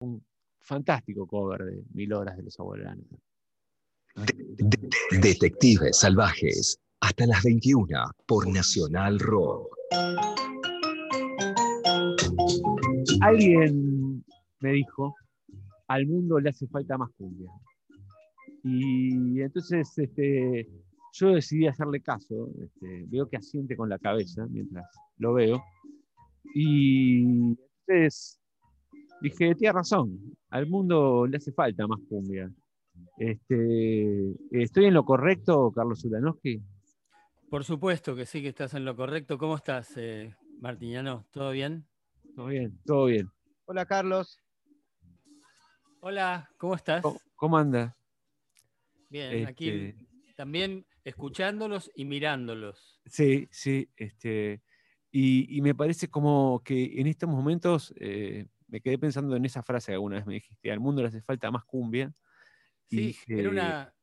un fantástico cover de Mil Horas de los Abuelos. Detectives Salvajes, hasta las 21 por Nacional Rock. Alguien me dijo, al mundo le hace falta más cumbia. Y entonces este, yo decidí hacerle caso, este, veo que asiente con la cabeza mientras lo veo, y entonces dije, tiene razón, al mundo le hace falta más cumbia. Este, ¿Estoy en lo correcto, Carlos Ulanowski? Por supuesto que sí que estás en lo correcto. ¿Cómo estás, eh, Martiñano? ¿Todo bien? Todo bien, todo bien. Hola, Carlos. Hola, ¿cómo estás? ¿Cómo, anda? Bien, aquí este, también escuchándolos y mirándolos. Sí, sí, este, y, me parece como que en estos momentos eh, me quedé pensando en esa frase que alguna vez me dijiste, al mundo le hace falta más cumbia. Sí, era, una,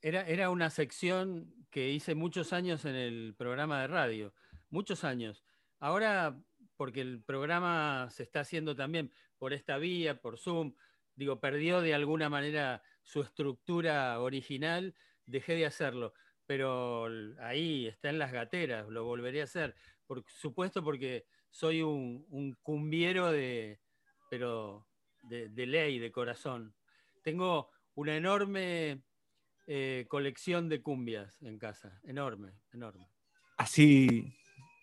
era, era una sección que hice muchos años en el programa de radio, muchos años. Ahora, porque el programa se está haciendo también por esta vía, por Zoom, digo, perdió de alguna manera su estructura original, dejé de hacerlo. Pero ahí está en las gateras, lo volveré a hacer. Por supuesto, porque soy un, cumbiero de, pero de, de ley, de corazón. Tengo una enorme eh, colección de cumbias en casa, enorme, enorme. Así,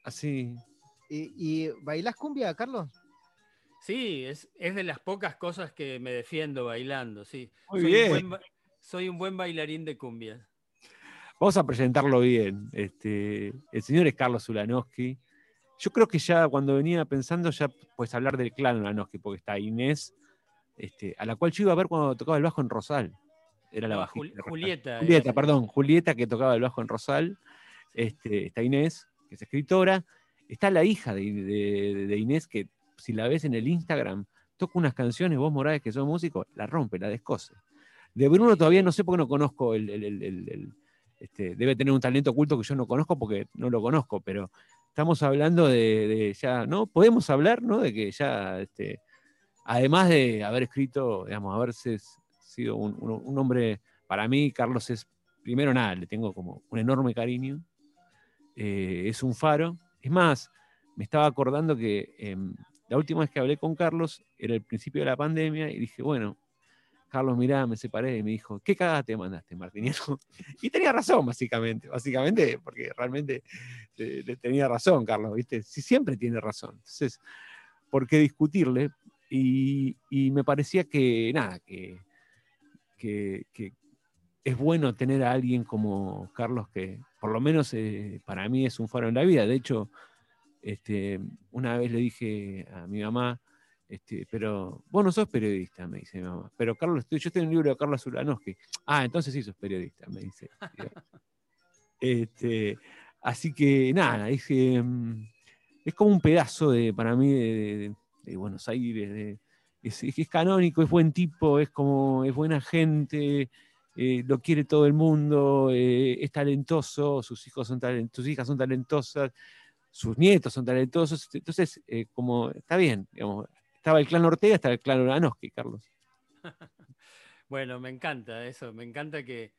así. ¿Y, y bailás cumbia, Carlos? Sí, es, de las pocas cosas que me defiendo bailando, sí. Muy soy bien. Un buen, soy un buen bailarín de cumbias. Vamos a presentarlo bien. Este, el señor es Carlos Ulanowski. Yo creo que ya cuando venía pensando, ya puedes hablar del clan Ulanowski, porque está Inés, este, a la cual yo iba a ver cuando tocaba el bajo en Rosal. Era la bajita. Julieta. Julieta, perdón, Julieta que tocaba el bajo en Rosal. Este, está Inés, que es escritora. Está la hija de, Inés, que si la ves en el Instagram, toca unas canciones, vos Morales, que son músicos, la rompe, la descose. De Bruno todavía no sé por qué no conozco el, este, debe tener un talento oculto que yo no conozco porque no lo conozco, pero estamos hablando de, ya, ¿no? Podemos hablar, ¿no? De que ya, este, además de haber escrito, digamos, haberse sido un, hombre, para mí Carlos es, primero nada, le tengo como un enorme cariño, eh, es un faro. Es más, me estaba acordando que em, la última vez que hablé con Carlos era el principio de la pandemia y dije, bueno, Carlos, mirá, me separé y me dijo, ¿qué cagada te mandaste, Martiniano? Y tenía razón, básicamente, básicamente, porque realmente eh, tenía razón, Carlos, ¿viste? Sí, siempre tiene razón. Entonces, ¿por qué discutirle? Y, me parecía que, nada, que que, es bueno tener a alguien como Carlos que por lo menos eh, para mí es un faro en la vida. De hecho, este, una vez le dije a mi mamá, este, pero vos no sos periodista, me dice mi mamá. Pero Carlos, yo estoy en un libro de Carlos Ulanowski. Ah, entonces sí sos periodista, me dice. este, así que nada, es, mm, es como un pedazo de, para mí de, de Buenos Aires, de, es, es, canónico, es buen tipo, es como, es buena gente, eh, lo quiere todo el mundo, eh, es talentoso, sus hijos son sus hijas son talentosas, sus nietos son talentosos, entonces, eh, como, está bien, digamos, estaba el clan Ortega, estaba el clan Oranoski, Carlos. bueno, me encanta eso, me encanta que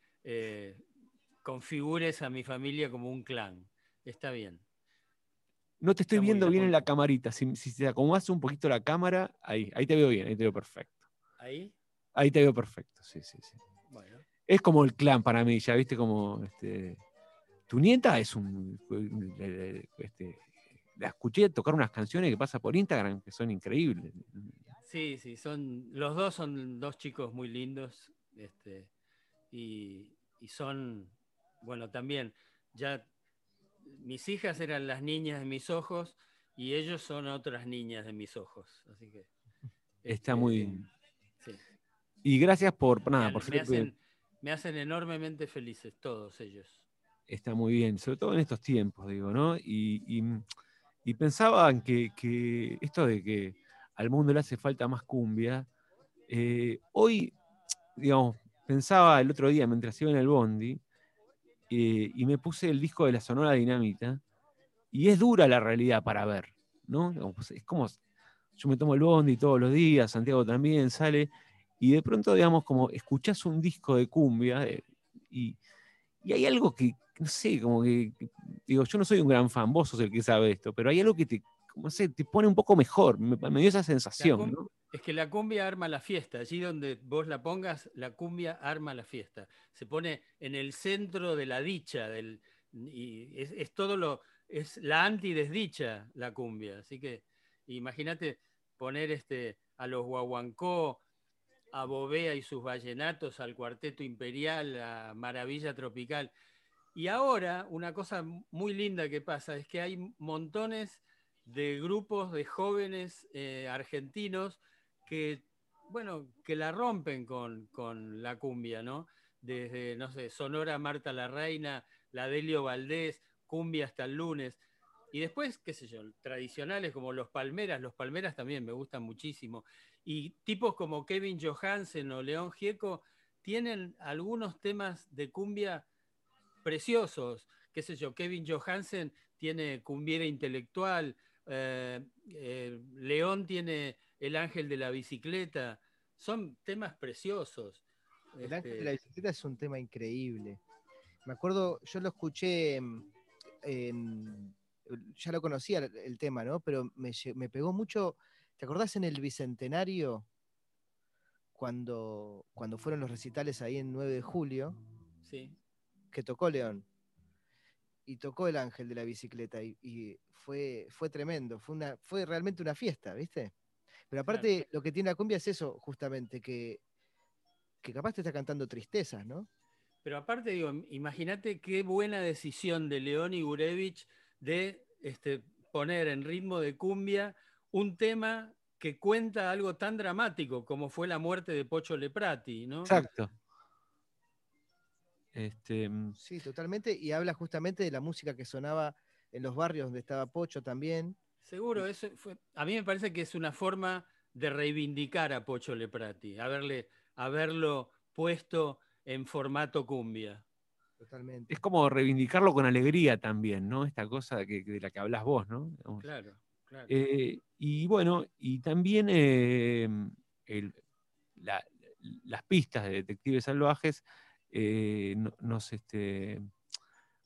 configures a mi familia como un clan, está bien. No te estoy viendo bien en la camarita. Si, si te acomodas un poquito la cámara, ahí, ahí te veo bien, ahí te veo perfecto. ¿Ahí? Ahí te veo perfecto, sí, sí, sí. Bueno. Es como el clan para mí, ya viste como este, tu nieta es un este, la escuché tocar unas canciones que pasa por Instagram que son increíbles. Sí, sí, son los dos son dos chicos muy lindos, este, y, y son, bueno, también ya mis hijas eran las niñas de mis ojos y ellos son otras niñas de mis ojos. Así que. Está muy. Este, y gracias por nada, me, por me hacen, me hacen enormemente felices todos ellos. Está muy bien, sobre todo en estos tiempos, digo, ¿no? Y, y, pensaban que, que, esto de que al mundo le hace falta más cumbia, eh, hoy, digamos, pensaba el otro día mientras iba en el Bondi, eh, y me puse el disco de la Sonora Dinamita, y es dura la realidad para ver, ¿no? Es como, yo me tomo el bondi todos los días, Santiago también sale, y de pronto, digamos, como escuchás un disco de cumbia eh, y, hay algo que, no sé, como que, digo, yo no soy un gran fan, vos sos el que sabe esto, pero hay algo que te, no sé, te pone un poco mejor, me, dio esa sensación. Es que la cumbia arma la fiesta, allí donde vos la pongas, la cumbia arma la fiesta, se pone en el centro de la dicha, del, y es, todo lo, es la antidesdicha la cumbia, así que imagínate poner este, a los guaguancó, a Bovea y sus vallenatos, al Cuarteto Imperial, a Maravilla Tropical. Y ahora, una cosa muy linda que pasa es que hay montones de grupos de jóvenes eh, argentinos que, bueno, que la rompen con, con, la cumbia, ¿no? Desde, no sé, Sonora Marta la Reina, la Delio Valdés, cumbia hasta el lunes. Y después, qué sé yo, tradicionales como los Palmeras, los Palmeras también me gustan muchísimo. Y tipos como Kevin Johansen o León Gieco tienen algunos temas de cumbia preciosos. Qué sé yo, Kevin Johansen tiene cumbiera intelectual, eh, eh, León tiene El ángel de la bicicleta. Son temas preciosos. El ángel de la este bicicleta es un tema increíble. Me acuerdo, yo lo escuché ya lo conocía el, tema, ¿no? Pero me, pegó mucho. ¿Te acordás en el Bicentenario? Cuando, cuando fueron los recitales ahí en 9 de julio. Sí. Que tocó León. Y tocó el ángel de la bicicleta. Y, fue, fue tremendo. Fue, una, fue realmente una fiesta, ¿viste? Pero aparte, lo que tiene la cumbia es eso, justamente, que, que capaz te está cantando tristezas, ¿no? Pero aparte, digo, imagínate qué buena decisión de León y Gurevich de este, poner en ritmo de cumbia un tema que cuenta algo tan dramático como fue la muerte de Pocho Leprati, ¿no? Exacto. Este... Mm, sí, totalmente, y habla justamente de la música que sonaba en los barrios donde estaba Pocho también. Seguro, eso fue, a mí me parece que es una forma de reivindicar a Pocho Leprati, haberle, haberlo puesto en formato cumbia. Es como reivindicarlo con alegría también, ¿no? Esta cosa de la que hablas vos, ¿no? Claro, Eh, y bueno, y también eh, las pistas de Detectives Salvajes eh, nos, este,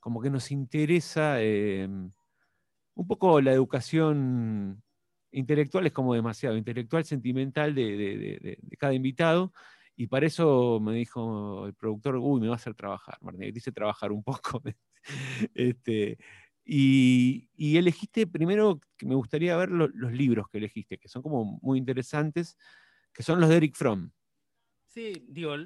como que nos interesa un poco la educación intelectual, es como demasiado, intelectual, sentimental de cada invitado y para eso me dijo el productor, uy, me va a hacer trabajar, Martín, dice trabajar un poco. este, y, elegiste primero, que me gustaría ver los libros que elegiste, que son como muy interesantes, que son los de Eric Fromm. Sí, digo,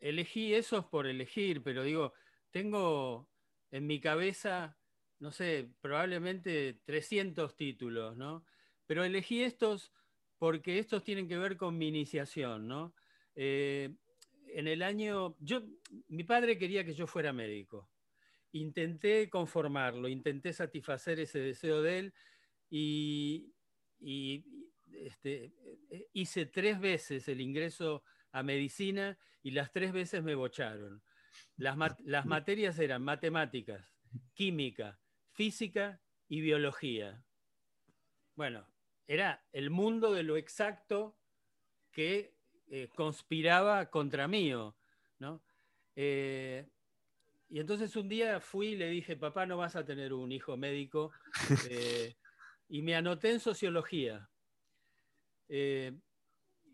elegí esos por elegir, pero digo, tengo en mi cabeza, no sé, probablemente 300 títulos, ¿no? Pero elegí estos porque estos tienen que ver con mi iniciación, ¿no? Eh, en el año, yo, mi padre quería que yo fuera médico. Intenté conformarlo, intenté satisfacer ese deseo de él y, este, hice tres veces el ingreso a medicina y las tres veces me bocharon. Las, las materias eran matemáticas, química, física y biología. Bueno, era el mundo de lo exacto que eh, conspiraba contra mío, ¿no? Eh, y entonces un día fui y le dije, papá, no vas a tener un hijo médico, eh, y me anoté en sociología.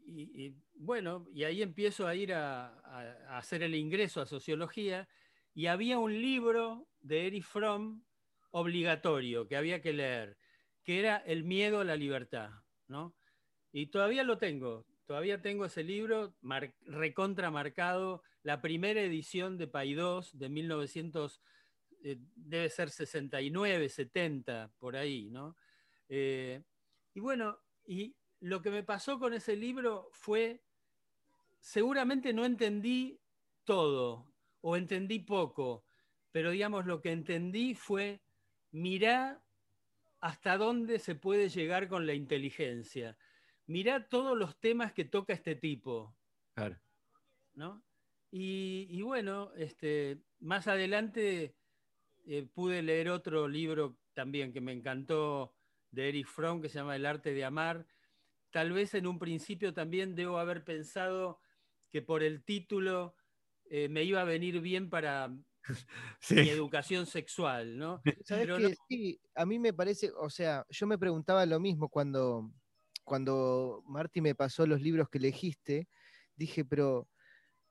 Y, bueno, y ahí empiezo a ir a, a, hacer el ingreso a sociología, y había un libro de Erich Fromm obligatorio que había que leer, que era El miedo a la libertad, ¿no? Y todavía lo tengo, Todavía tengo ese libro recontramarcado, la primera edición de Paidós de 1900, eh, debe ser 69, 70, por ahí, ¿no? Eh, y bueno, y lo que me pasó con ese libro fue, seguramente no entendí todo o entendí poco, pero digamos lo que entendí fue, mirá hasta dónde se puede llegar con la inteligencia mirá todos los temas que toca este tipo. Claro. ¿no? Y, bueno, este, más adelante eh, pude leer otro libro también que me encantó de Eric Fromm que se llama El arte de amar, tal vez en un principio también debo haber pensado que por el título eh, me iba a venir bien para mi educación sexual, ¿no? ¿Sabes qué? Sí, a mí me parece, o sea, yo me preguntaba lo mismo cuando, cuando Marty me pasó los libros que elegiste, dije, pero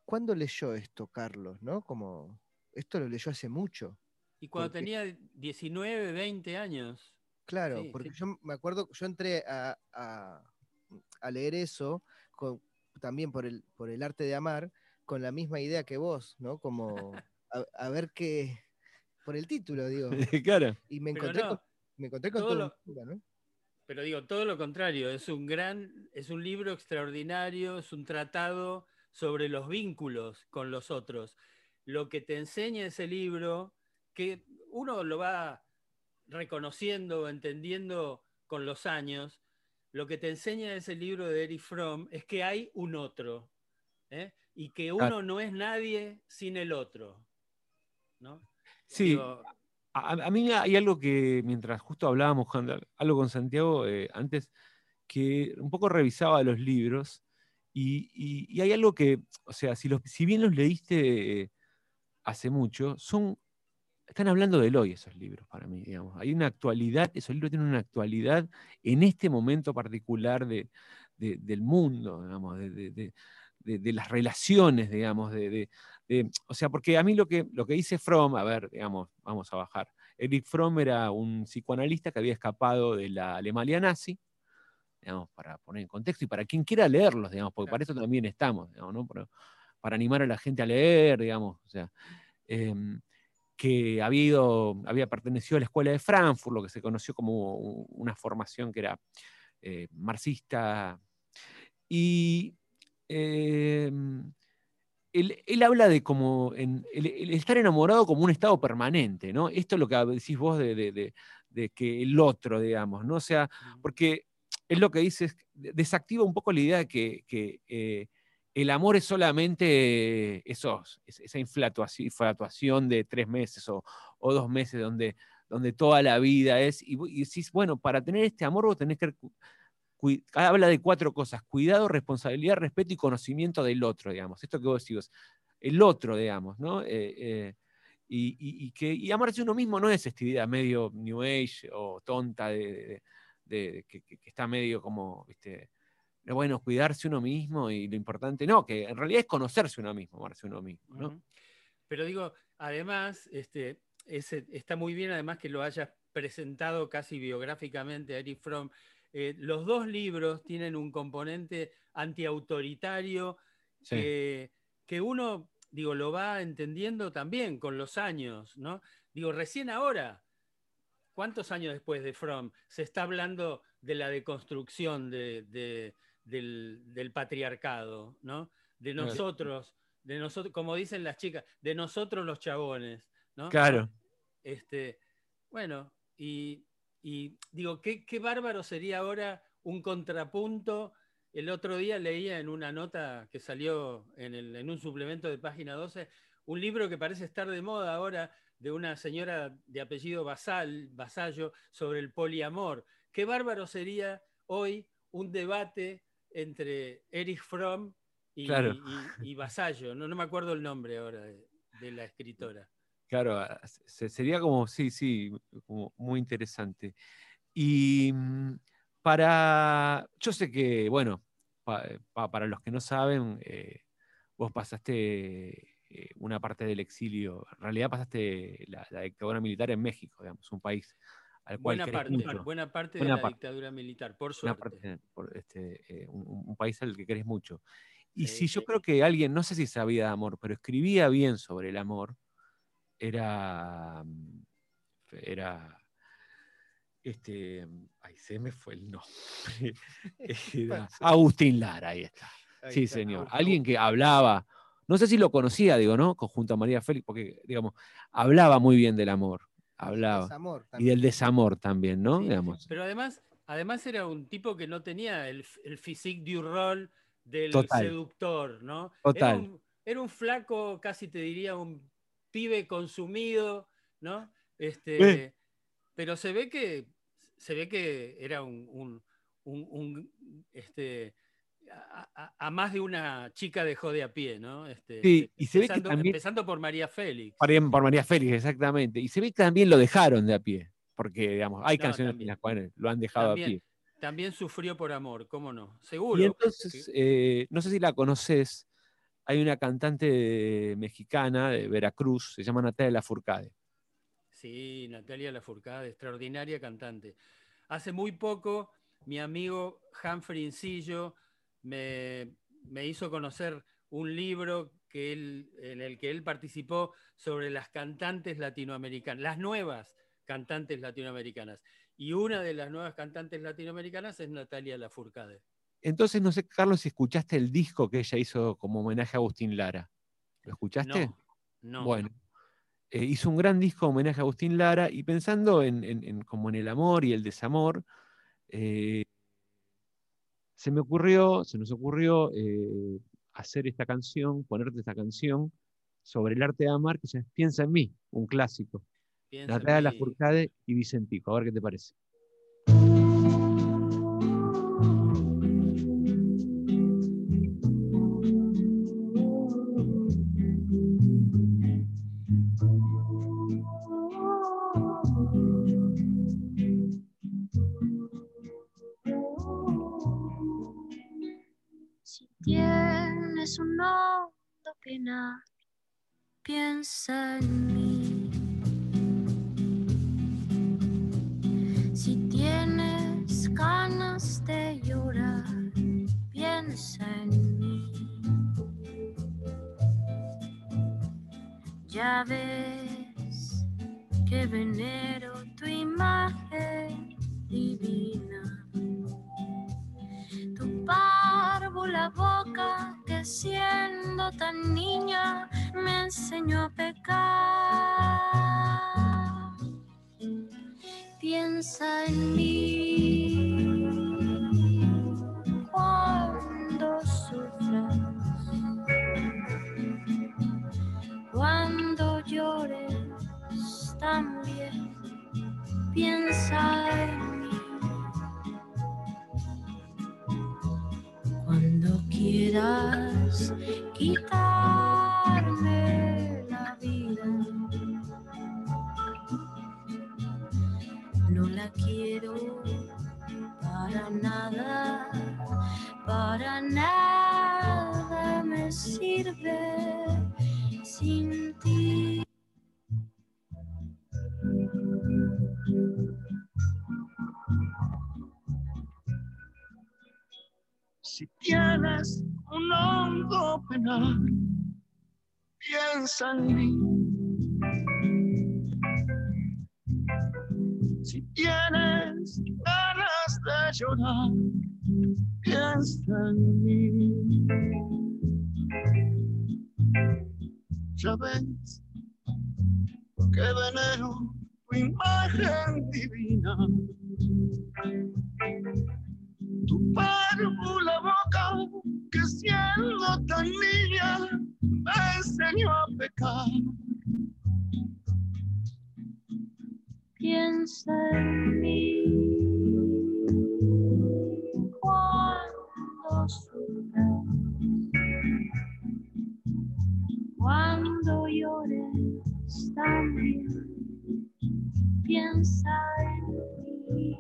¿cuándo leyó esto Carlos? ¿No? Como, esto lo leyó hace mucho. Y cuando tenía 19, 20 años. Claro, porque yo me acuerdo, yo entré a, a, leer eso también por el, por el arte de amar, con la misma idea que vos, ¿no? Como a, ver qué, por el título, digo. claro. Y me encontré, con, me encontré con todo, lo, ¿no? Pero digo, todo lo contrario, es un gran, es un libro extraordinario, es un tratado sobre los vínculos con los otros. Lo que te enseña ese libro, que uno lo va reconociendo, entendiendo con los años, lo que te enseña ese libro de Eric Fromm es que hay un otro ¿eh? y que uno no es nadie sin el otro. ¿no? Sí, a, mí hay algo que mientras justo hablábamos algo con Santiago eh, antes, que un poco revisaba los libros y, hay algo que, o sea, si, bien los leíste hace mucho, son están hablando del hoy esos libros para mí, digamos. Hay una actualidad, esos libros tienen una actualidad en este momento particular de, del mundo, digamos, de, las relaciones, digamos, de, o sea, porque a mí lo que, lo que dice Fromm, a ver, digamos, vamos a bajar. Eric Fromm era un psicoanalista que había escapado de la Alemania nazi, digamos, para poner en contexto y para quien quiera leerlos, digamos, porque para eso también estamos, digamos, ¿no? para, para, animar a la gente a leer, digamos, o sea. Em, que había, ido, había pertenecido a la escuela de Frankfurt, lo que se conoció como una formación que era eh, marxista. Y em, él, habla de como el, estar enamorado como un estado permanente, ¿no? Esto es lo que decís vos de, que el otro, digamos, ¿no? O sea, porque es lo que dice, desactiva un poco la idea de que, eh, el amor es solamente esos, esa inflatuación de tres meses o, dos meses donde, donde toda la vida es, y, decís, bueno, para tener este amor vos tenés que habla de cuatro cosas, cuidado, responsabilidad, respeto y conocimiento del otro, digamos. Esto que vos decís, el otro, digamos, ¿no? Eh, eh, y, que, amarse uno mismo no es esta idea medio New Age o tonta de, que, está medio como, bueno, cuidarse uno mismo y lo importante, no, que en realidad es conocerse uno mismo, amarse uno mismo, ¿no? Pero digo, además, este, está muy bien además que lo hayas presentado casi biográficamente a Eric Fromm. Eh, los dos libros tienen un componente antiautoritario que, que uno, digo, lo va entendiendo también con los años, ¿no? Digo, recién ahora, ¿cuántos años después de Fromm se está hablando de la deconstrucción de, del, patriarcado, ¿no? De nosotros, de nosotros, como dicen las chicas, de nosotros los chabones, ¿no? Claro. Este, bueno, y, digo, ¿qué, bárbaro sería ahora un contrapunto. El otro día leía en una nota que salió en, el, en un suplemento de página 12, un libro que parece estar de moda ahora de una señora de apellido Basal, Basallo sobre el poliamor. Qué bárbaro sería hoy un debate entre Erich Fromm y, y, Vasallo. No, no, me acuerdo el nombre ahora de, la escritora. Claro, sería como, sí, sí, como muy interesante. Y mm, para, yo sé que, bueno, para los que no saben, eh, vos pasaste eh, una parte del exilio, en realidad pasaste la, la, dictadura militar en México, digamos, un país buena, parte, buena parte de la dictadura militar, por suerte. Este, eh, un, país al que querés mucho. Y si yo creo que alguien, no sé si sabía de amor, pero escribía bien sobre el amor, era. Era. Este. Ay, se me fue el nombre. Agustín Lara, ahí está. sí, señor. Alguien que hablaba. No sé si lo conocía, digo, ¿no? Junto a María Félix, porque, digamos, hablaba muy bien del amor hablaba. Y del desamor también, ¿no? Digamos. Pero además, además era un tipo que no tenía el, el physique du rol del seductor, ¿no? Total. Era un, flaco, casi te diría, un pibe consumido, ¿no? Este, Pero se ve que se ve que era un, un, este, a, más de una chica dejó de a pie, ¿no? Este, sí, y se ve que también, empezando por María Félix. Por, María Félix, exactamente. Y se ve que también lo dejaron de a pie, porque, digamos, hay canciones en las cuales lo han dejado a pie. También sufrió por amor, ¿cómo no? Seguro. Y entonces, eh, no sé si la conoces, hay una cantante mexicana de Veracruz, se llama Natalia Lafourcade. Sí, Natalia Lafourcade, extraordinaria cantante. Hace muy poco, mi amigo Humphrey Incillo me, hizo conocer un libro que en el que él participó sobre las cantantes latinoamericanas, las nuevas cantantes latinoamericanas. Y una de las nuevas cantantes latinoamericanas es Natalia Lafourcade. Entonces, no sé, Carlos, si escuchaste el disco que ella hizo como homenaje a Agustín Lara. ¿Lo escuchaste? No. Bueno, eh, hizo un gran disco homenaje a Agustín Lara y pensando en, como en el amor y el desamor, eh, se me ocurrió, se nos ocurrió eh, hacer esta canción, ponerte esta canción sobre el arte de amar que se Piensa en mí, un clásico. Natalia Lafourcade y Vicentico. A ver qué te parece. Tienes un hondo pena, piensa en mí. Si tienes ganas de llorar, piensa en mí. Ya ves que venero tu imagen divina. Tu la boca siendo tan niña me enseñó a pecar. Piensa en mí en mí si tienes ganas de llorar, piensa en mí cuando sufras, cuando llores también, piensa en mí.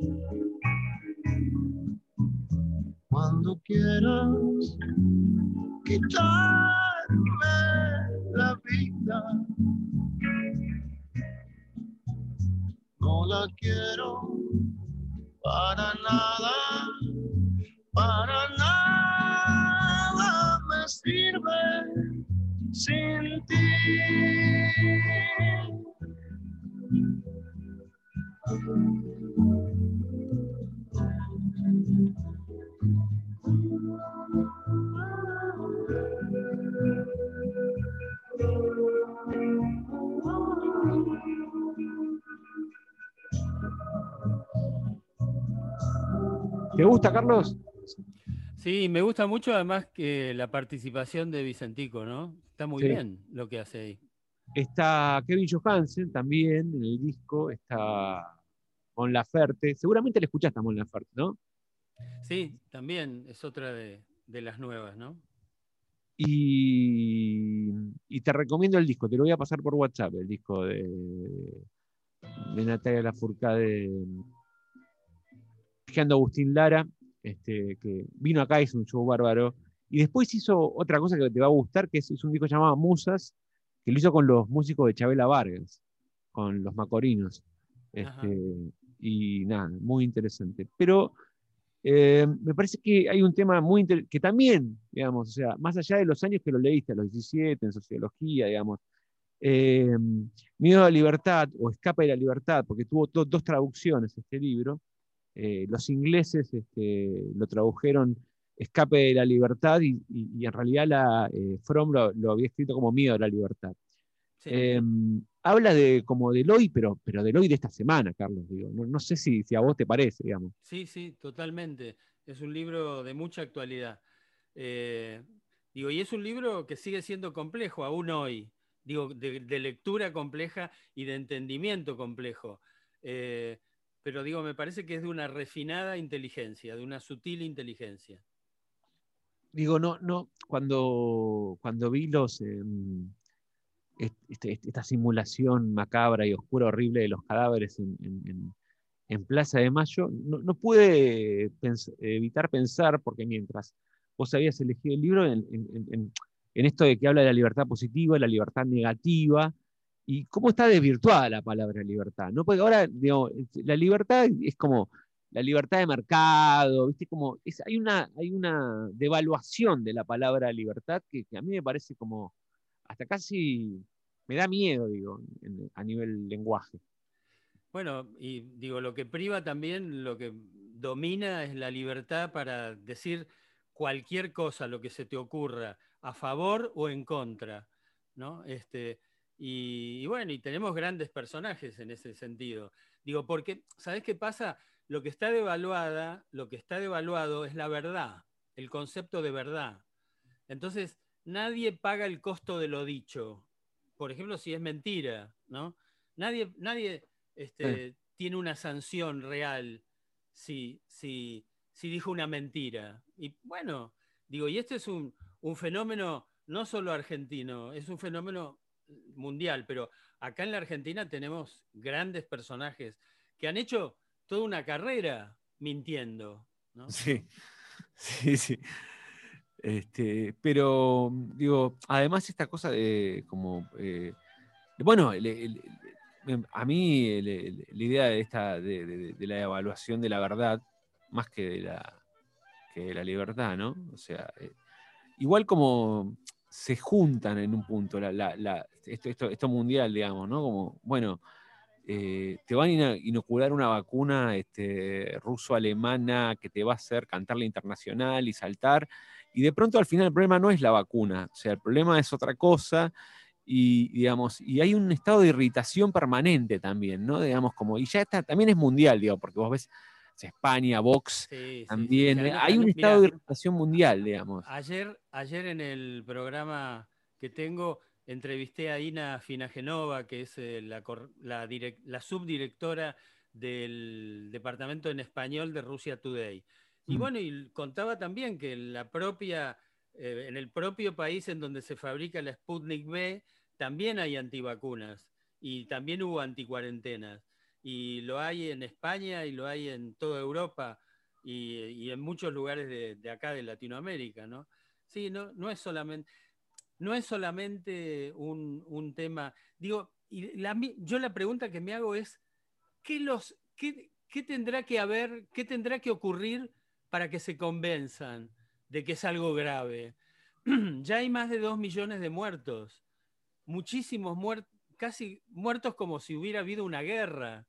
Cuando quieras quitarme gusta, Carlos? Sí, me gusta mucho además que la participación de Vicentico, ¿no? Está muy bien lo que hace ahí. Está Kevin Johansen también en el disco, está Mon Laferte. Seguramente le escuchaste a Mon Laferte, ¿no? Sí, también es otra de, de las nuevas, ¿no? Y, y te recomiendo el disco, te lo voy a pasar por WhatsApp, el disco de, de Natalia Lafourcade, Fijando Agustín Lara, este, que vino acá, hizo un show bárbaro. Y después hizo otra cosa que te va a gustar, que es, es un disco llamado Musas, que lo hizo con los músicos de Chabela Vargas, con los Macorinos. Este, y nada, muy interesante. Pero eh, me parece que hay un tema muy interesante, que también, digamos, o sea, más allá de los años que lo leíste, a los 17, en sociología, digamos, eh, Miedo a la libertad o Escape de la libertad, porque tuvo do- dos traducciones este libro. Eh, los ingleses este, lo tradujeron Escape de la libertad y, y- y en realidad la, eh, Fromm lo, lo había escrito como Miedo a la libertad. Sí. Eh, habla de como del hoy, pero, pero del hoy de esta semana, Carlos. Digo. No, no sé si, si a vos te parece, digamos. Sí, sí, totalmente. Es un libro de mucha actualidad. Eh, digo, y es un libro que sigue siendo complejo aún hoy. Digo, de, de lectura compleja y de entendimiento complejo. Eh, pero digo, me parece que es de una refinada inteligencia, de una sutil inteligencia. Digo, no, no, cuando, cuando vi los em, est- este- este- esta simulación macabra y oscura, horrible de los cadáveres en, Plaza de Mayo, no, pude evitar pensar, porque mientras vos habías elegido el libro, en esto de que habla de la libertad positiva, la libertad negativa, y cómo está desvirtuada la palabra libertad, ¿no? Porque ahora, digo, la libertad es como la libertad de mercado, ¿viste? Como hay, una, hay una devaluación de la palabra libertad que, a mí me parece como hasta casi me da miedo, digo, a nivel lenguaje. Bueno, y digo, lo que priva también, lo que domina es la libertad para decir cualquier cosa, lo que se te ocurra, a favor o en contra, ¿no? Este, y, y bueno, y tenemos grandes personajes en ese sentido. Digo, porque, ¿sabes qué pasa? Lo que está devaluada, lo que está devaluado es la verdad, el concepto de verdad. Entonces, nadie paga el costo de lo dicho. Por ejemplo, si es mentira, ¿no? Nadie, nadie este, tiene una sanción real si, si, si dijo una mentira. Y bueno, digo, y este es un, un fenómeno no solo argentino, es un fenómeno mundial, pero acá en la Argentina tenemos grandes personajes que han hecho toda una carrera mintiendo. ¿no? Sí, sí, sí. Este, pero, digo, además esta cosa de como, eh, bueno, a mí la idea de, esta, de, la evaluación de la verdad, más que de la, que la libertad, ¿no? O sea, eh, igual como se juntan en un punto, la- la- esto, esto, esto mundial, digamos, ¿no? Como, bueno, eh, te van a ino- inocular una vacuna este, ruso-alemana que te va a hacer cantar la internacional y saltar, y de pronto al final el problema no es la vacuna, o sea, el problema es otra cosa, y digamos, y hay un estado de irritación permanente también, ¿no? Digamos, como, y ya está, también es mundial, digo, porque vos ves España, Vox, Sí, sí, sí. también, hay un estado mirá, de irritación mundial, digamos. Ayer, ayer en el programa que tengo entrevisté a Ina Finagenova, que es eh, la, la la subdirectora del Departamento en Español de Rusia Today. Y Mm. bueno, y contaba también que la propia, eh, en el propio país en donde se fabrica la Sputnik V, también hay antivacunas y también hubo anticuarentenas. Y lo hay en España y lo hay en toda Europa y, y en muchos lugares de, de acá de Latinoamérica, ¿no? Sí, no, no es solamente, no es solamente un, un tema. Digo, yo la pregunta que me hago es: ¿qué, los, qué, qué tendrá que haber, qué tendrá que ocurrir para que se convenzan de que es algo grave? ya hay más de dos millones de muertos, muchísimos muertos, casi muertos como si hubiera habido una guerra.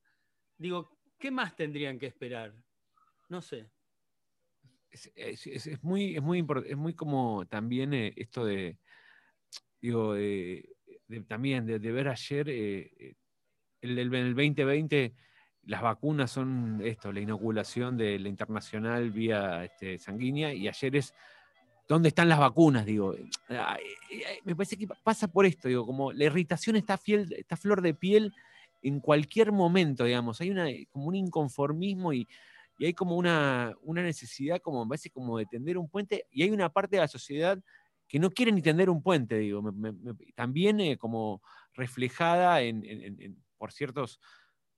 Digo, ¿qué más tendrían que esperar? No sé. es, muy, es muy es muy como también eh, esto de, digo, de- también de, ver ayer, eh, eh, el, el- en el 2020, las vacunas son esto, la inoculación de la internacional vía este, sanguínea, y ayer es, ¿dónde están las vacunas? Digo, Ah, eh, eh, me parece que pasa por esto, digo, como la irritación está, fiel, está flor de piel en cualquier momento, digamos, hay una, como un inconformismo y, y hay como una, una necesidad, como me parece, como de tender un puente, y hay una parte de la sociedad que no quiere ni tender un puente, digo, me- me- me- también eh, como reflejada en, en- en- por ciertos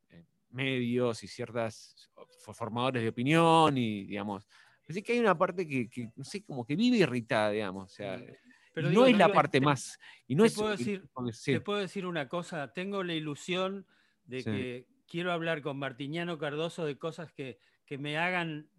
eh, medios y ciertas fo- formadores de opinión y, digamos, así que hay una parte que, que, no sé, como que vive irritada, digamos, o sea, Pero digo, no es la parte te- más, y no te es, puedo decir- sí, Te puedo decir una cosa, tengo la ilusión de Sí. que quiero hablar con Martiñano Cardoso de cosas que, que me hagan,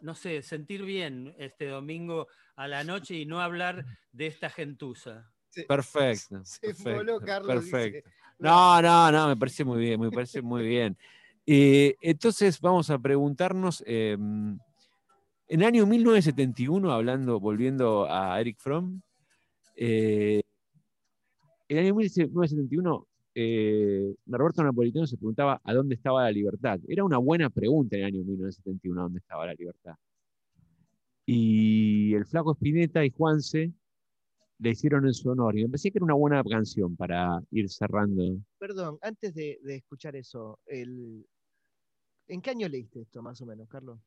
no sé, sentir bien este domingo a la noche y no hablar de esta gentuza. perfecto, Se perfecto, voló, Carlos. dice. No, no, no, me parece muy bien, me parece muy bien. Eh, entonces vamos a preguntarnos, eh, en el año 1971, hablando, volviendo a Eric Fromm, eh, en el año 1971, eh, Norberto Napolitano se preguntaba a dónde estaba la libertad. Era una buena pregunta en el año 1971, a dónde estaba la libertad. Y el flaco Spinetta y Juanse le hicieron en su honor. Y me parecía que era una buena canción para ir cerrando. Perdón, antes de, de escuchar eso, el... ¿en qué año leíste esto, más o menos, Carlos?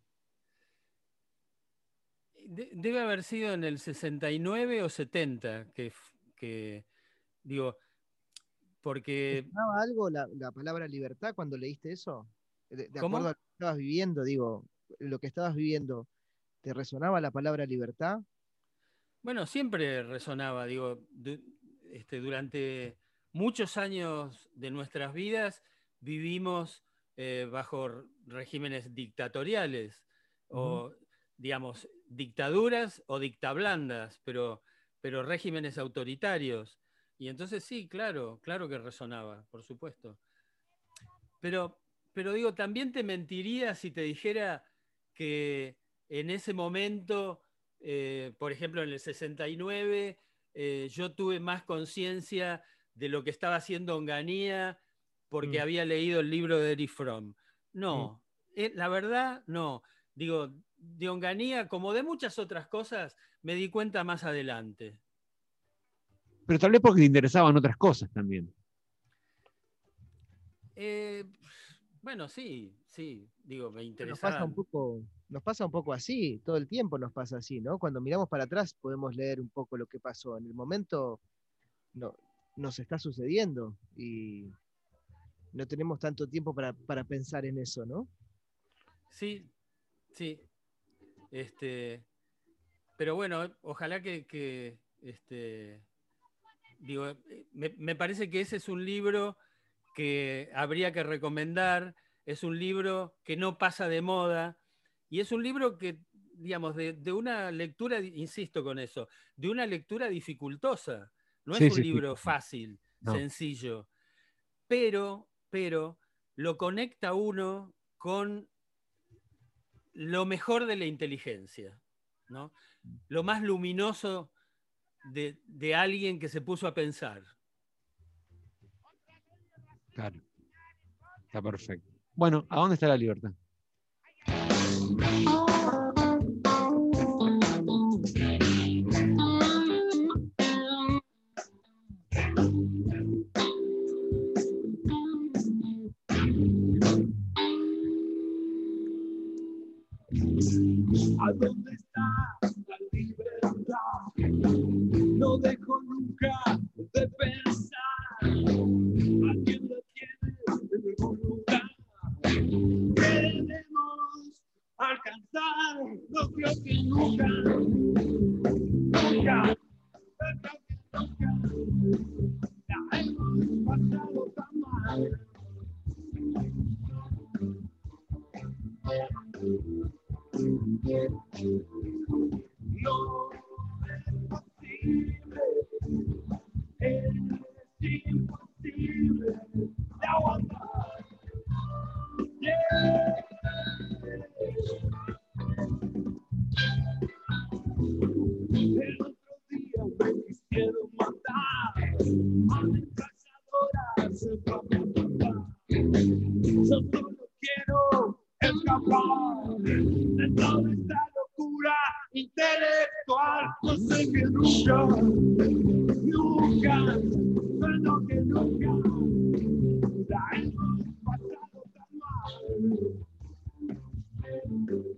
De- debe haber sido en el 69 o 70, que, f- que digo, porque ¿Sonaba algo la, la palabra libertad cuando leíste eso? De, de ¿Cómo? acuerdo a lo que estabas viviendo, digo, lo que estabas viviendo, ¿te resonaba la palabra libertad? Bueno, siempre resonaba, digo, este, durante muchos años de nuestras vidas vivimos eh, bajo regímenes dictatoriales o, digamos, dictaduras o dictablandas, pero, pero regímenes autoritarios. Y entonces sí, claro, claro que resonaba, por supuesto. Pero, pero digo, también te mentiría si te dijera que en ese momento eh, por ejemplo, en el 69, eh, yo tuve más conciencia de lo que estaba haciendo Onganía porque Mm. había leído el libro de Eric Fromm. No, eh, la verdad, no. Digo, de Onganía, como de muchas otras cosas, me di cuenta más adelante. Pero tal vez porque te interesaban otras cosas también. Eh, bueno, sí, sí, digo, me Nos interesaba. pasa, un poco, nos pasa un poco así, todo el tiempo nos pasa así, ¿no? Cuando miramos para atrás podemos leer un poco lo que pasó. En el momento no, nos está sucediendo y no tenemos tanto tiempo para, para pensar en eso, ¿no? Sí, sí. Este, pero bueno, ojalá que, que, este, digo, me, me parece que ese es un libro que habría que recomendar, es un libro que no pasa de moda y es un libro que, digamos, de, de una lectura, insisto con eso, de una lectura dificultosa. No Sí, es un sí, sí. libro fácil, No. sencillo, pero, pero lo conecta uno con lo mejor de la inteligencia, ¿no? Lo más luminoso de, de alguien que se puso a pensar. Claro. Está perfecto. Bueno, ¿a dónde está la libertad? từ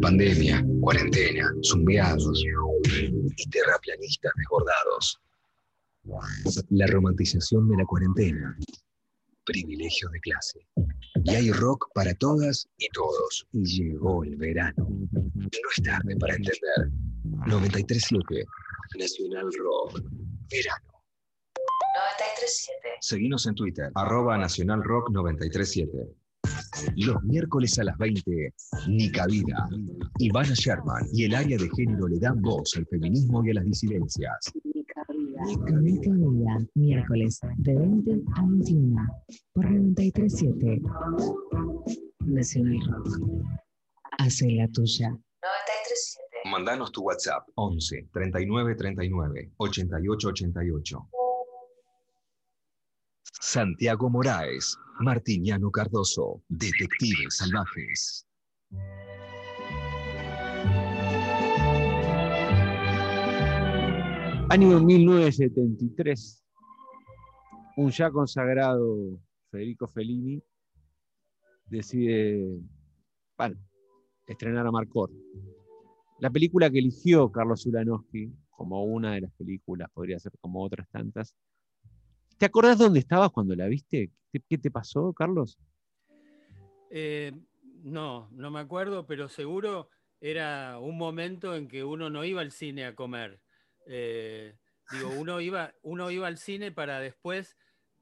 Pandemia, cuarentena, zumbiados y terraplanistas desbordados. La romantización de la cuarentena. Privilegio de clase. Y hay rock para todas y todos. Y llegó el verano. No es tarde para entender. 937 Nacional Rock. Verano. 937. Seguinos en Twitter, arroba Nacional Rock 937. Los miércoles a las 20, Nica Vida. Ivana Sherman y el área de género le dan voz al feminismo y a las disidencias. Nica Vida, miércoles de 20 a 21 por 937 Nacional Rock. Hace la tuya. 937. Mandanos tu WhatsApp 11 39 39 88 88. Santiago Moraes, Martiniano Cardoso, Detectives Salvajes. Año 1973. Un ya consagrado Federico Fellini decide bueno, estrenar a Marcor. La película que eligió Carlos Ulanowski como una de las películas, podría ser como otras tantas. ¿Te acordás dónde estabas cuando la viste? ¿Qué, te pasó, Carlos? Eh, no, no me acuerdo, pero seguro era un momento en que uno no iba al cine a comer. Eh, digo, uno iba, uno iba al cine para después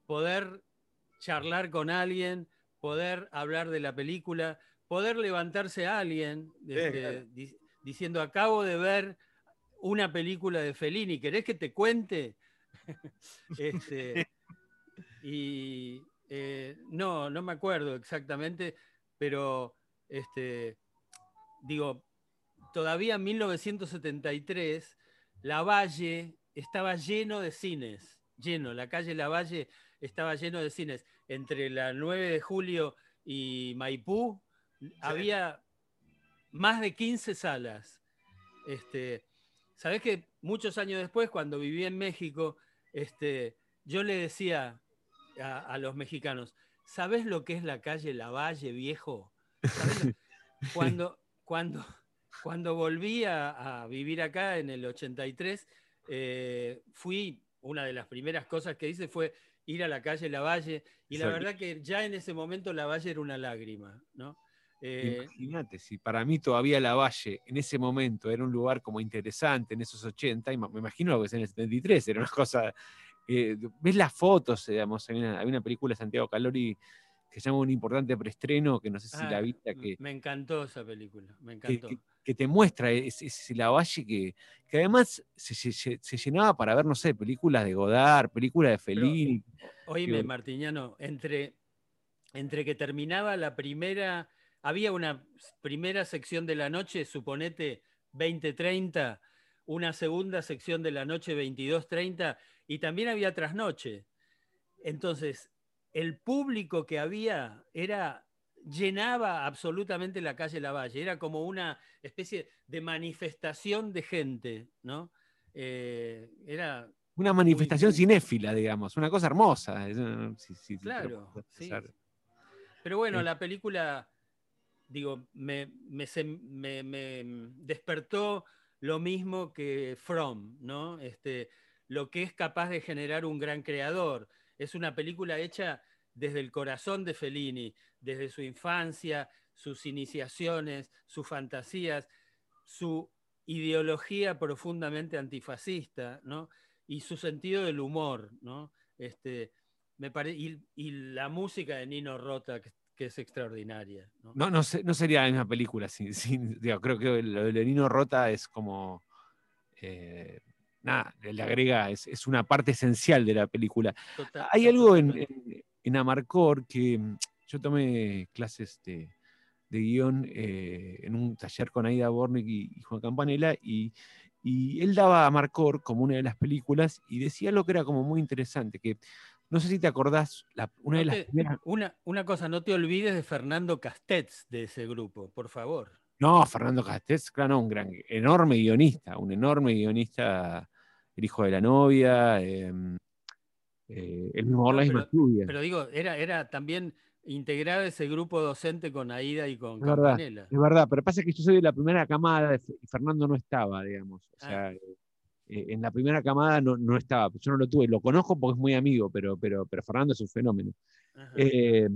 poder charlar con alguien, poder hablar de la película, poder levantarse a alguien este, di- diciendo, acabo de ver una película de Fellini, ¿querés que te cuente? Este, y eh, no, no me acuerdo exactamente, pero este, digo, todavía en 1973, La Valle estaba lleno de cines, lleno, la calle La Valle estaba lleno de cines. Entre la 9 de julio y Maipú había más de 15 salas. Este, Sabés que muchos años después, cuando viví en México, este, yo le decía a, a los mexicanos, ¿sabés lo que es la calle Lavalle, viejo? ¿Sabés lo- Cuando, cuando, cuando volví a, a vivir acá en el 83, eh, fui, una de las primeras cosas que hice fue ir a la calle Lavalle, y la verdad que ya en ese momento Lavalle era una lágrima, ¿no? Eh, Imagínate, si para mí todavía La Valle en ese momento era un lugar como interesante en esos 80, y me imagino lo que es en el 73, era una cosa. eh, ves las fotos, digamos, hay una, hay una película de Santiago Calori que se llama Un importante preestreno, que no sé si la ah, viste, que, me encantó esa película, me encantó. que- que te muestra ese, ese La Valle que, que además se, se- se llenaba para ver, no sé, películas de Godard, películas de Fellini. Oíme, Martiñano, entre, entre que terminaba la primera, había una primera sección de la noche, suponete 20-30, una segunda sección de la noche 22-30, y también había trasnoche. Entonces, el público que había era llenaba absolutamente la calle Lavalle, era como una especie de manifestación de gente, ¿no? Eh, era Una manifestación muy- cinéfila, digamos, una cosa hermosa. Claro, sí. Pero bueno, Eh. la película, digo, me, me- me despertó lo mismo que From, ¿no? Este, lo que es capaz de generar un gran creador. Es una película hecha desde el corazón de Fellini, desde su infancia, sus iniciaciones, sus fantasías, su ideología profundamente antifascista, ¿no? Y su sentido del humor, ¿no? Este, me pare- y, y la música de Nino Rota, que, que es extraordinaria. ¿no? No, no, no sería la misma película. Sin, sin- digo, creo que lo de Lenino Rota es como. eh, nada, le agrega, es, es una parte esencial de la película. Total- Hay algo en- en Amarcor que mm, yo tomé clases de, de guion eh, en un taller con Aida Bornik y, y Juan Campanella y, y él daba Amarcor como una de las películas y decía algo que era como muy interesante, que no sé si te acordás, la- una No de las te- primeras... una, una cosa, no te olvides de Fernando Castells de ese grupo, por favor. No, Fernando Castells, claro, un gran, enorme guionista, un enorme guionista, el hijo de la novia, em, eh, el mismo No, la misma estudia. Pero digo, era, era también integrar ese grupo docente con Aida y con Es verdad, Campanella. Es verdad, pero pasa que yo soy de la primera camada y Fernando no estaba, digamos. O Ah. sea, eh, eh, en la primera camada no, no estaba. Yo no lo tuve, lo conozco porque es muy amigo, pero, pero, pero Fernando es un fenómeno. Eh,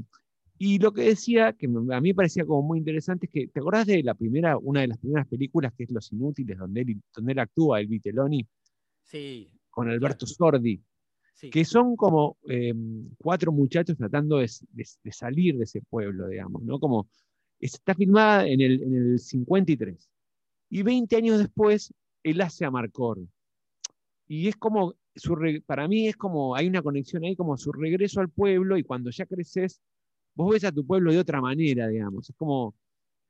y lo que decía, que a mí me parecía como muy interesante, es que, ¿te acordás de la primera, una de las primeras películas que es Los Inútiles, donde él, donde él actúa, el Vitelloni, sí, con Alberto Sordi? Sí. que son como eh, cuatro muchachos tratando de, de- de salir de ese pueblo, digamos, ¿no? Como está filmada en el, en el 53. Y 20 años después, él hace a Marcor. Y es como, su para mí es como, hay una conexión ahí como su regreso al pueblo y cuando ya creces, vos ves a tu pueblo de otra manera, digamos. Es como...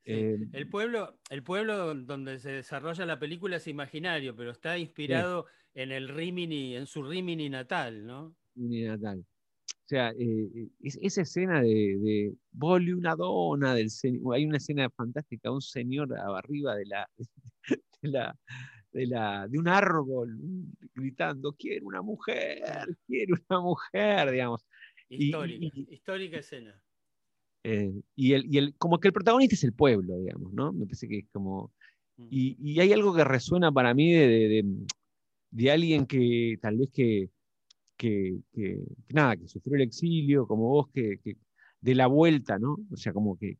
Sí. eh, El pueblo, el pueblo donde se desarrolla la película es imaginario, pero está inspirado en el Rimini, en su Rimini natal, ¿no? natal. O sea, eh, es- esa escena de, de Vole una dona del hay una escena fantástica, un señor arriba de la, de la, de la, de un árbol gritando, quiero una mujer, quiero una mujer, digamos. Histórica, y- histórica escena. Eh, y el, y el, como que el protagonista es el pueblo, digamos, ¿no? Me parece que es como. Mm. Y, y hay algo que resuena para mí de, de- de- alguien que tal vez que, que, nada, que sufrió el exilio, como vos, que, de la vuelta, ¿no? O sea, como que,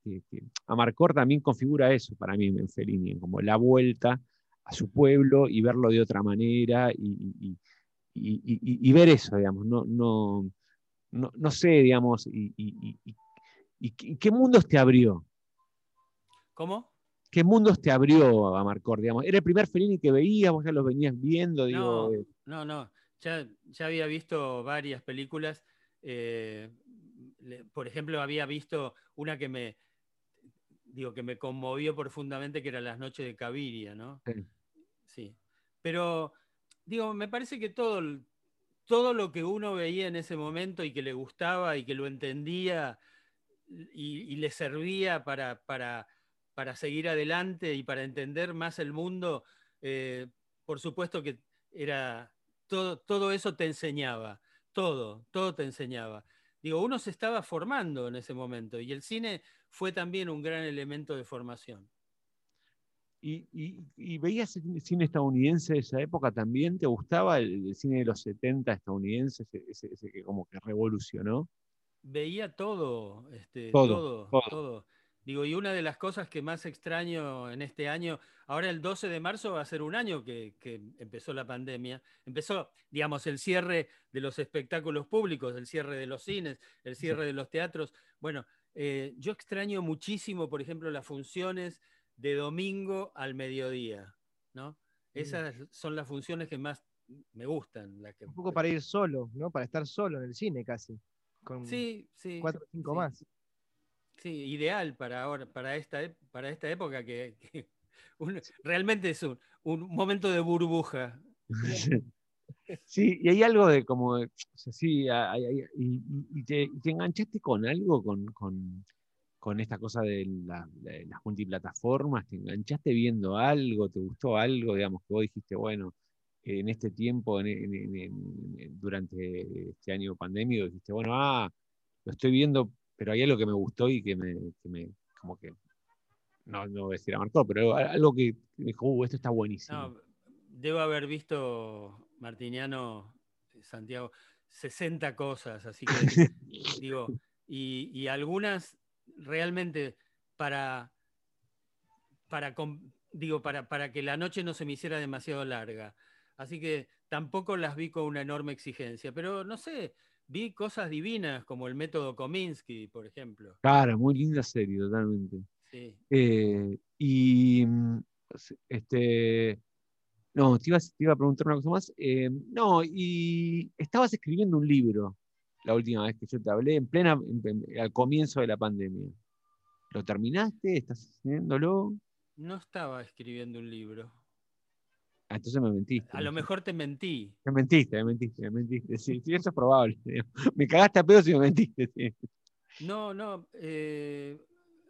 Amarcor también configura eso para mí en Fellini, como la vuelta a su pueblo y verlo de otra manera y, y- y- y- ver eso, digamos, no, no, no, no sé, digamos, y qué mundos te abrió. ¿Cómo? ¿Qué mundos te abrió Amarcor? Digamos? ¿Era el primer Fellini que veías? ¿Vos ya los venías viendo? Digo, No, eh, no, no. Ya, ya había visto varias películas. eh, le- por ejemplo, había visto una que me, digo, que me conmovió profundamente, que era Las noches de Caviria, ¿no? Sí. Sí. Pero, digo, me parece que todo, todo lo que uno veía en ese momento y que le gustaba y que lo entendía y, y le servía para, para, para seguir adelante y para entender más el mundo, eh, por supuesto que era todo, todo eso te enseñaba, todo, todo te enseñaba. Digo, uno se estaba formando en ese momento y el cine fue también un gran elemento de formación. ¿Y, y- y veías el cine estadounidense de esa época también? ¿Te gustaba el, el cine de los 70 estadounidense, ese, ese- ese que como que revolucionó? Veía todo, este, Todo, todo, todo. todo, Digo, y una de las cosas que más extraño en este año, ahora el 12 de marzo va a ser un año que, que empezó la pandemia, empezó, digamos, el cierre de los espectáculos públicos, el cierre de los cines, el cierre de los teatros. Bueno, eh, yo extraño muchísimo, por ejemplo, las funciones de domingo al mediodía, ¿no? Esas son las funciones que más me gustan. las que- Un poco para ir solo, ¿no? Para estar solo en el cine casi. Con Sí, sí. cuatro o cinco sí. más. Sí, ideal para ahora, para esta, para esta época que, que un- realmente es un, un momento de burbuja. Sí, y hay algo de como, de- o sea, sí, hay- hay- y, te, enganchaste con algo, con, con, con esta cosa de, la- de las multiplataformas, te enganchaste viendo algo, te gustó algo, digamos, que vos dijiste, bueno, en este tiempo, en- en- en- en- en- durante este año pandémico, dijiste, bueno, ah, lo estoy viendo, pero hay algo que me gustó y que me, que me como que, no, no voy a decir a Marcó, pero algo que me dijo, uh, esto está buenísimo. No, debo haber visto, Martiniano, Santiago, 60 cosas, así que digo, y, y algunas realmente para, para, digo, para, para que la noche no se me hiciera demasiado larga. Así que tampoco las vi con una enorme exigencia, pero no sé, vi cosas divinas como el método Kominsky, por ejemplo. Claro, muy linda serie, totalmente. Sí. Eh, y mm, este, no, te iba, a- te iba a preguntar una cosa más. Eh, no, y estabas escribiendo un libro la última vez que yo te hablé, en plena, en- en- al comienzo de la pandemia. ¿Lo terminaste? ¿Estás haciéndolo? No estaba escribiendo un libro. Ah, entonces me mentiste. A lo mejor te mentí. Me mentiste, me mentiste, me mentiste. Sí, sí, eso es probable. Me cagaste a pedos y me mentiste. sí. No, no. eh,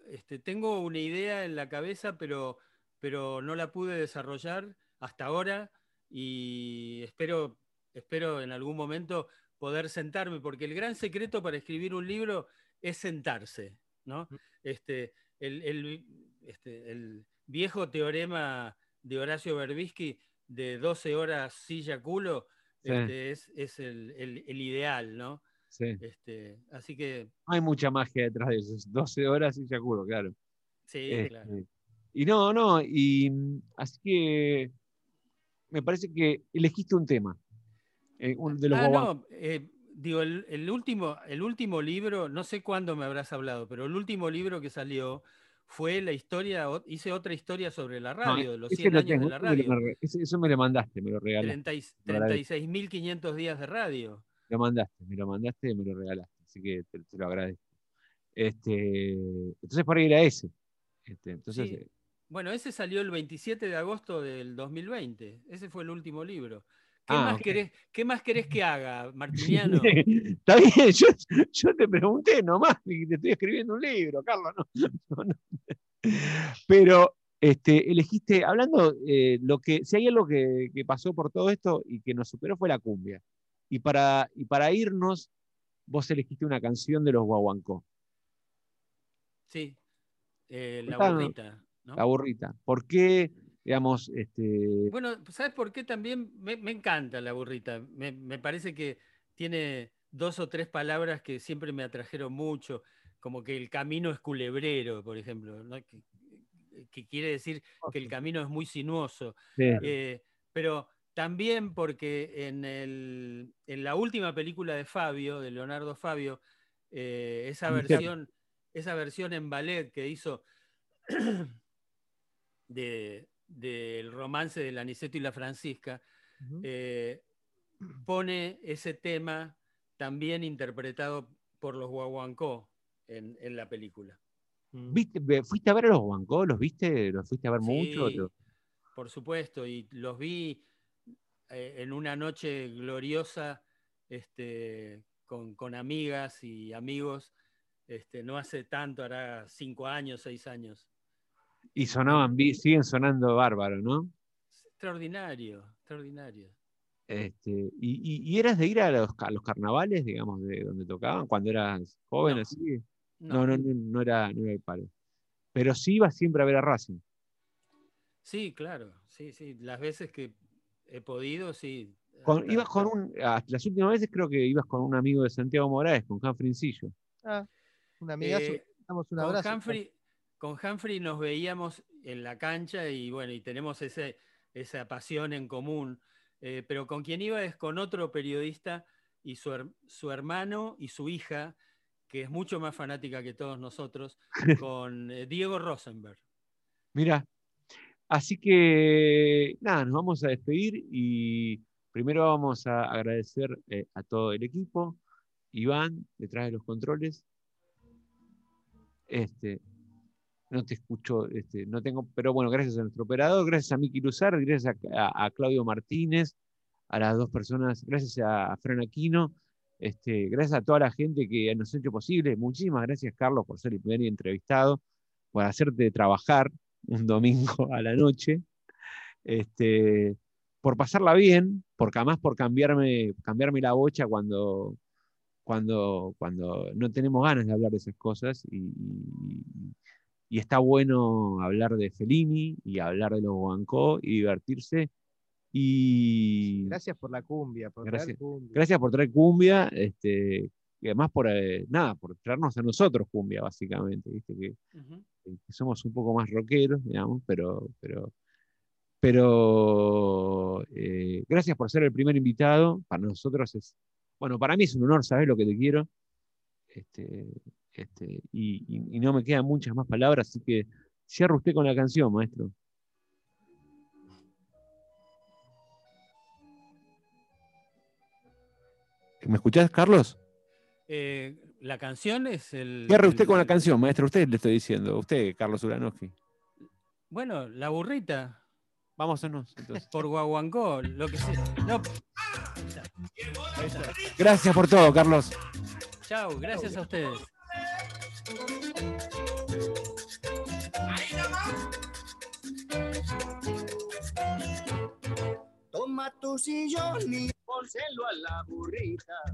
este, tengo una idea en la cabeza, pero, pero no la pude desarrollar hasta ahora y espero, espero en algún momento poder sentarme, porque el gran secreto para escribir un libro es sentarse, ¿no? Mm. Este, el, este, el viejo teorema de Horacio Berbisky de 12 horas silla culo Sí. este, es, es el, el- el ideal, ¿no? Sí. Este, así que, No hay mucha magia detrás de eso. es 12 horas ya juro, claro. sí, Este, claro. Y no, no, y así que me parece que elegiste un tema. eh, un de los Ah, no, eh, digo, el, el último, el último libro, no sé cuándo me habrás hablado, pero el último libro que salió fue la historia, hice otra historia sobre la No, radio, de los ese 100 lo años tengo, de la radio. ese- eso me lo mandaste, me lo regalaste. 30 y- lo agradezco. 36.500 días de radio. Lo mandaste, me lo mandaste y me lo regalaste. Así que te, te lo agradezco. Este, entonces, para ir a ese. Este, entonces, Sí. eh, Bueno, ese salió el 27 de agosto del 2020. Ese fue el último libro. ¿Qué, Ah, más, ok. querés, ¿Qué más querés que haga, Martiniano? Está bien, yo, yo te pregunté nomás, te estoy escribiendo un libro, Carlos. no, no, no. Pero este, elegiste, hablando, eh, lo que, si hay algo que, que pasó por todo esto y que nos superó fue la cumbia. Y para, y para irnos, vos elegiste una canción de los Guaguancó, Sí, eh, la burrita. la burrita. ¿Por qué, digamos, este, Bueno, ¿sabes por qué también me, me encanta la burrita? Me, me parece que tiene dos o tres palabras que siempre me atrajeron mucho, como que el camino es culebrero, por ejemplo, ¿no? que, que quiere decir que el camino es muy sinuoso. Eh, pero también porque en, el- en la última película de Fabio, de Leonardo Fabio, eh, esa versión, esa versión en ballet que hizo de- del romance de Aniceto y la Francisca, eh, pone ese tema también interpretado por los guaguancó en, en la película. ¿viste- ve- ¿fuiste a ver a los Guaguancó? ¿Los viste? ¿Los fuiste a ver mucho? Sí, ¿Lo- por supuesto, y los vi eh, en una noche gloriosa este, con, con amigas y amigos, este, no hace tanto, hará cinco años, seis años. Y sonaban, siguen sonando bárbaro, ¿no? Extraordinario, extraordinario. Este, y, y- y eras de ir a los, a los carnavales, digamos, de donde tocaban cuando eras joven, No. así? No, No, no, no, no era, no era el palo. Pero sí ibas siempre a ver a Racing. Sí, claro, sí, sí. Las veces que he podido, sí. Con- hasta- ibas con un, hasta las últimas veces creo que ibas con un amigo de Santiago Morales, con Frincillo. Ah, un amigazo, Eh, damos un con abrazo. Humphrey, con Humphrey nos veíamos en la cancha y bueno, y tenemos ese, esa pasión en común. Eh, pero con quien iba es con otro periodista y su, her- su hermano y su hija, que es mucho más fanática que todos nosotros, con eh, Diego Rosenberg. Mira, así que nada, nos vamos a despedir y primero vamos a agradecer eh, a todo el equipo, Iván, detrás de los controles. Este, no te escucho, este, no tengo, pero bueno, gracias a nuestro operador, gracias a Miki Luzar, gracias a, Claudio Martínez, a las dos personas, gracias a, Fran Aquino, este, gracias a toda la gente que nos ha hecho posible. Muchísimas gracias, Carlos, por ser el primer entrevistado, por hacerte trabajar un domingo a la noche, este, por pasarla bien, porque además por cambiarme, cambiarme la bocha cuando, cuando, cuando no tenemos ganas de hablar de esas cosas y- y está bueno hablar de Fellini y hablar de los Guancó y divertirse. Y Gracias por la cumbia, por Gracias. traer cumbia. gracias por traer cumbia, este, y además por eh, nada, por traernos a nosotros cumbia, básicamente, ¿viste? Que, Ujú. que somos un poco más rockeros, digamos, pero, pero, pero eh, gracias por ser el primer invitado. Para nosotros es, bueno, para mí es un honor, sabes lo que te quiero. Este, este, y, y- y no me quedan muchas más palabras, así que cierra usted con la canción, maestro. ¿Me escuchás, Carlos? Eh, la canción es el. Cierre usted el- con la canción, maestro. Usted le estoy diciendo. Usted, Carlos Uranowski. Bueno, la burrita. Vámonos entonces. por Guaguancó, lo que sea. No. Ahí está. Ahí está. Gracias por todo, Carlos. Chao, gracias a ustedes. matusillón y pónselo a la burrita.